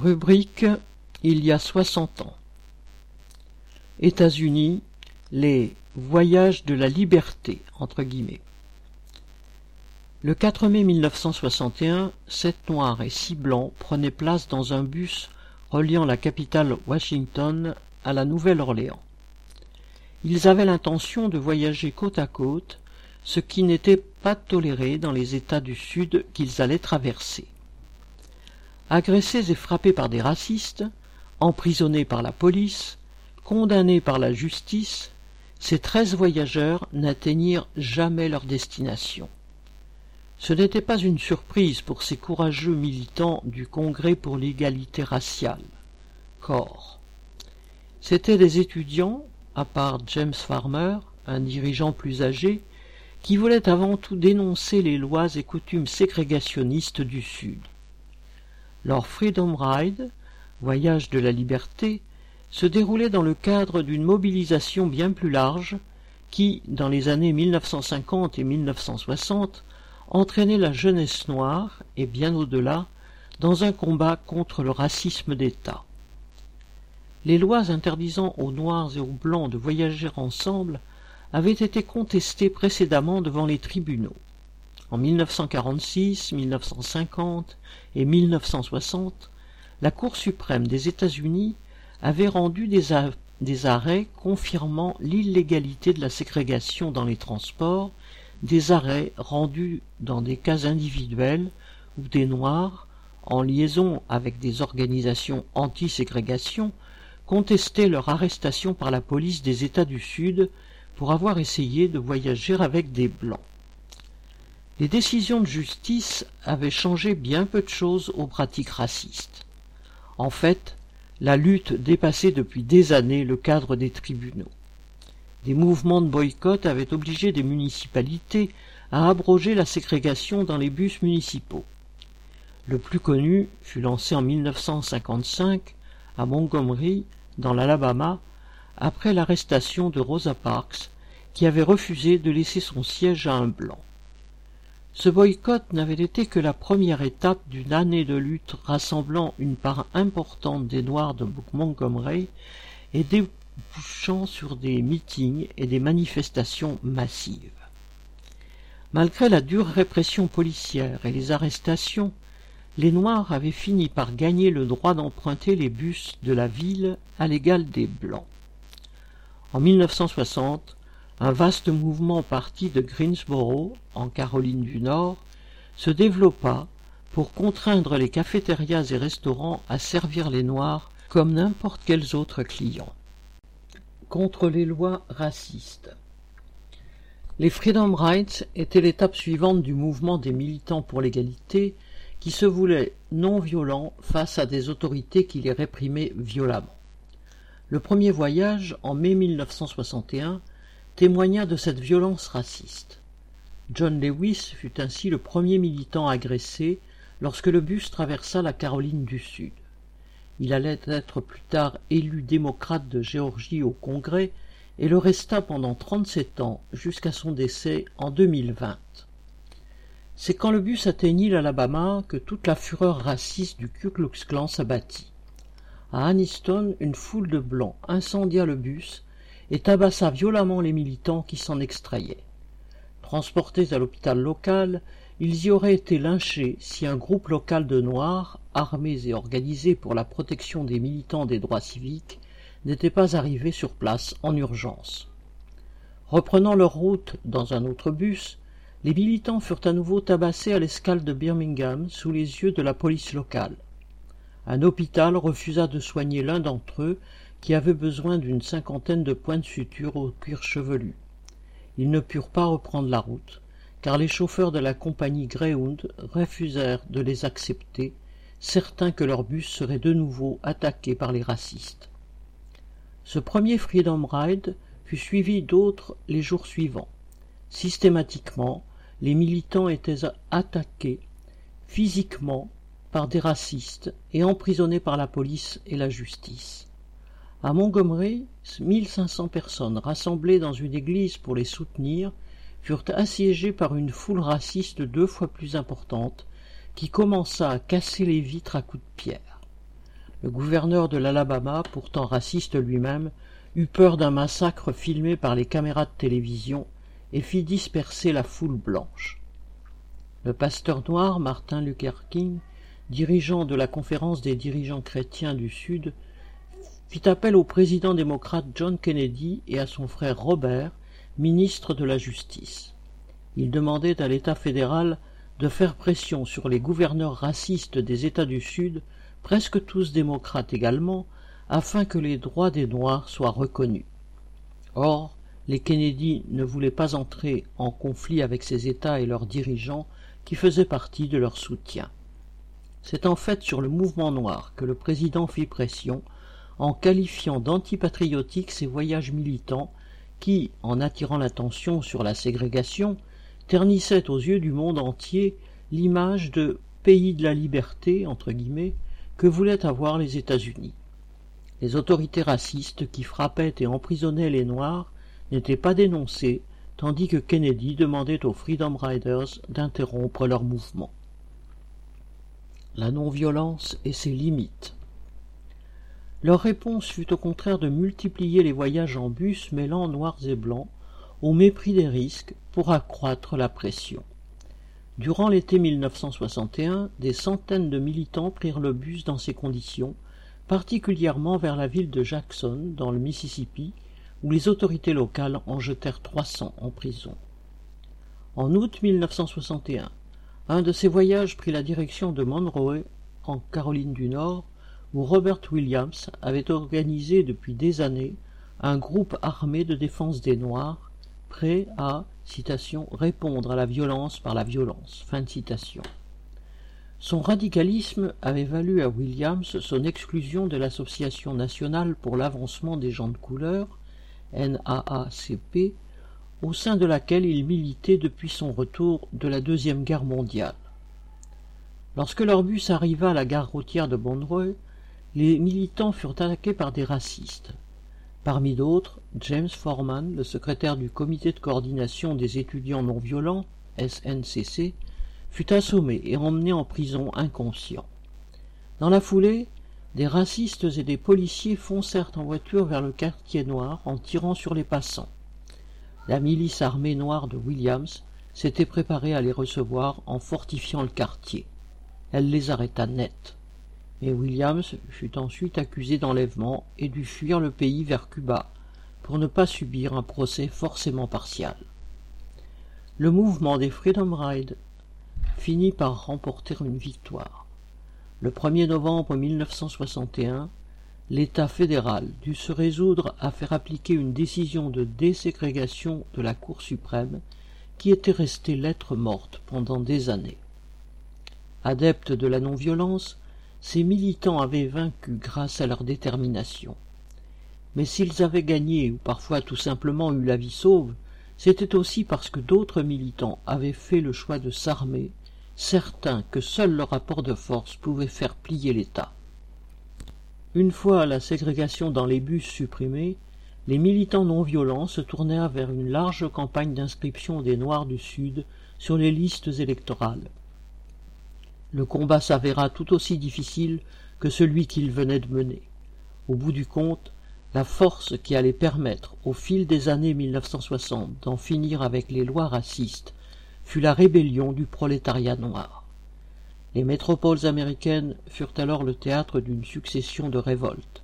Rubrique Il y a soixante ans. États-Unis, les voyages de la liberté, entre guillemets. Le 4 mai 1961, sept noirs et six blancs prenaient place dans un bus reliant la capitale Washington à la Nouvelle-Orléans. Ils avaient l'intention de voyager côte à côte, ce qui n'était pas toléré dans les États du Sud qu'ils allaient traverser. Agressés et frappés par des racistes, emprisonnés par la police, condamnés par la justice, ces treize voyageurs n'atteignirent jamais leur destination. Ce n'était pas une surprise pour ces courageux militants du Congrès pour l'égalité raciale, CORE. C'étaient des étudiants, à part James Farmer, un dirigeant plus âgé, qui voulaient avant tout dénoncer les lois et coutumes ségrégationnistes du Sud. Leur Freedom Ride, voyage de la liberté, se déroulait dans le cadre d'une mobilisation bien plus large qui, dans les années 1950 et 1960, entraînait la jeunesse noire, et bien au-delà, dans un combat contre le racisme d'État. Les lois interdisant aux Noirs et aux Blancs de voyager ensemble avaient été contestées précédemment devant les tribunaux. En 1946, 1950 et 1960, la Cour suprême des États-Unis avait rendu des, arrêts confirmant l'illégalité de la ségrégation dans les transports, des arrêts rendus dans des cas individuels où des Noirs, en liaison avec des organisations anti-ségrégation, contestaient leur arrestation par la police des États du Sud pour avoir essayé de voyager avec des Blancs. Les décisions de justice avaient changé bien peu de choses aux pratiques racistes. En fait, la lutte dépassait depuis des années le cadre des tribunaux. Des mouvements de boycott avaient obligé des municipalités à abroger la ségrégation dans les bus municipaux. Le plus connu fut lancé en 1955 à Montgomery, dans l'Alabama, après l'arrestation de Rosa Parks, qui avait refusé de laisser son siège à un blanc. Ce boycott n'avait été que la première étape d'une année de lutte rassemblant une part importante des Noirs de Montgomery et débouchant sur des meetings et des manifestations massives. Malgré la dure répression policière et les arrestations, les Noirs avaient fini par gagner le droit d'emprunter les bus de la ville à l'égal des Blancs. En 1960, un vaste mouvement parti de Greensboro, en Caroline du Nord, se développa pour contraindre les cafétérias et restaurants à servir les Noirs comme n'importe quels autres clients. Contre les lois racistes. Les Freedom Rights étaient l'étape suivante du mouvement des militants pour l'égalité qui se voulaient non violents face à des autorités qui les réprimaient violemment. Le premier voyage, en mai 1961, témoigna de cette violence raciste. John Lewis fut ainsi le premier militant agressé lorsque le bus traversa la Caroline du Sud. Il allait être plus tard élu démocrate de Géorgie au Congrès et le resta pendant trente-sept ans jusqu'à son décès en 2020. C'est quand le bus atteignit l'Alabama que toute la fureur raciste du Ku Klux Klan s'abattit. À Anniston, une foule de blancs incendia le bus et tabassa violemment les militants qui s'en extrayaient. Transportés à l'hôpital local, ils y auraient été lynchés si un groupe local de Noirs, armés et organisés pour la protection des militants des droits civiques, n'était pas arrivé sur place en urgence. Reprenant leur route dans un autre bus, les militants furent à nouveau tabassés à l'escale de Birmingham sous les yeux de la police locale. Un hôpital refusa de soigner l'un d'entre eux qui avait besoin d'une cinquantaine de points de suture au cuir chevelu. Ils ne purent pas reprendre la route, car les chauffeurs de la compagnie Greyhound refusèrent de les accepter, certains que leur bus serait de nouveau attaqué par les racistes. Ce premier Freedom Ride fut suivi d'autres les jours suivants. Systématiquement, les militants étaient attaqués physiquement par des racistes et emprisonnés par la police et la justice. À Montgomery, mille cinq cents personnes rassemblées dans une église pour les soutenir furent assiégées par une foule raciste deux fois plus importante qui commença à casser les vitres à coups de pierre. Le gouverneur de l'Alabama, pourtant raciste lui-même, eut peur d'un massacre filmé par les caméras de télévision et fit disperser la foule blanche. Le pasteur noir Martin Luther King, dirigeant de la conférence des dirigeants chrétiens du Sud, fit appel au président démocrate John Kennedy et à son frère Robert, ministre de la Justice. Il demandait à l'État fédéral de faire pression sur les gouverneurs racistes des États du Sud presque tous démocrates également, afin que les droits des Noirs soient reconnus. Or, les Kennedy ne voulaient pas entrer en conflit avec ces États et leurs dirigeants qui faisaient partie de leur soutien. C'est en fait sur le mouvement noir que le président fit pression en qualifiant d'antipatriotiques ces voyages militants qui, en attirant l'attention sur la ségrégation, ternissaient aux yeux du monde entier l'image de pays de la liberté entre guillemets que voulaient avoir les États-Unis. Les autorités racistes qui frappaient et emprisonnaient les Noirs n'étaient pas dénoncées, tandis que Kennedy demandait aux Freedom Riders d'interrompre leur mouvement. La non-violence et ses limites. Leur réponse fut au contraire de multiplier les voyages en bus mêlant noirs et blancs, au mépris des risques, pour accroître la pression. Durant l'été 1961, des centaines de militants prirent le bus dans ces conditions, particulièrement vers la ville de Jackson, dans le Mississippi, où les autorités locales en jetèrent 300 en prison. En août 1961, un de ces voyages prit la direction de Monroe, en Caroline du Nord, où Robert Williams avait organisé depuis des années un groupe armé de défense des Noirs, prêt à citation, répondre à la violence par la violence. Fin de citation. Son radicalisme avait valu à Williams son exclusion de l'Association nationale pour l'avancement des gens de couleur, NAACP, au sein de laquelle il militait depuis son retour de la Deuxième Guerre mondiale. Lorsque leur bus arriva à la gare routière de les militants furent attaqués par des racistes. Parmi d'autres, James Forman, le secrétaire du comité de coordination des étudiants non violents, SNCC, fut assommé et emmené en prison inconscient. Dans la foulée, des racistes et des policiers foncèrent en voiture vers le quartier noir en tirant sur les passants. La milice armée noire de Williams s'était préparée à les recevoir en fortifiant le quartier. Elle les arrêta net mais Williams fut ensuite accusé d'enlèvement et dut fuir le pays vers Cuba pour ne pas subir un procès forcément partial. Le mouvement des Freedom Ride finit par remporter une victoire. Le 1er novembre 1961, l'État fédéral dut se résoudre à faire appliquer une décision de déségrégation de la Cour suprême qui était restée lettre morte pendant des années. Adeptes de la non-violence, ces militants avaient vaincu grâce à leur détermination. Mais s'ils avaient gagné ou parfois tout simplement eu la vie sauve, c'était aussi parce que d'autres militants avaient fait le choix de s'armer, certains que seul le rapport de force pouvait faire plier l'État. Une fois la ségrégation dans les bus supprimée, les militants non violents se tournèrent vers une large campagne d'inscription des Noirs du Sud sur les listes électorales. Le combat s'avéra tout aussi difficile que celui qu'il venait de mener. Au bout du compte, la force qui allait permettre, au fil des années 1960, d'en finir avec les lois racistes, fut la rébellion du prolétariat noir. Les métropoles américaines furent alors le théâtre d'une succession de révoltes.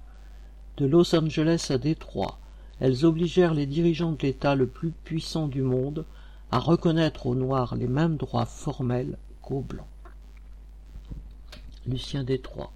De Los Angeles à Détroit, elles obligèrent les dirigeants de l'État le plus puissant du monde à reconnaître aux Noirs les mêmes droits formels qu'aux Blancs. Lucien Détroit.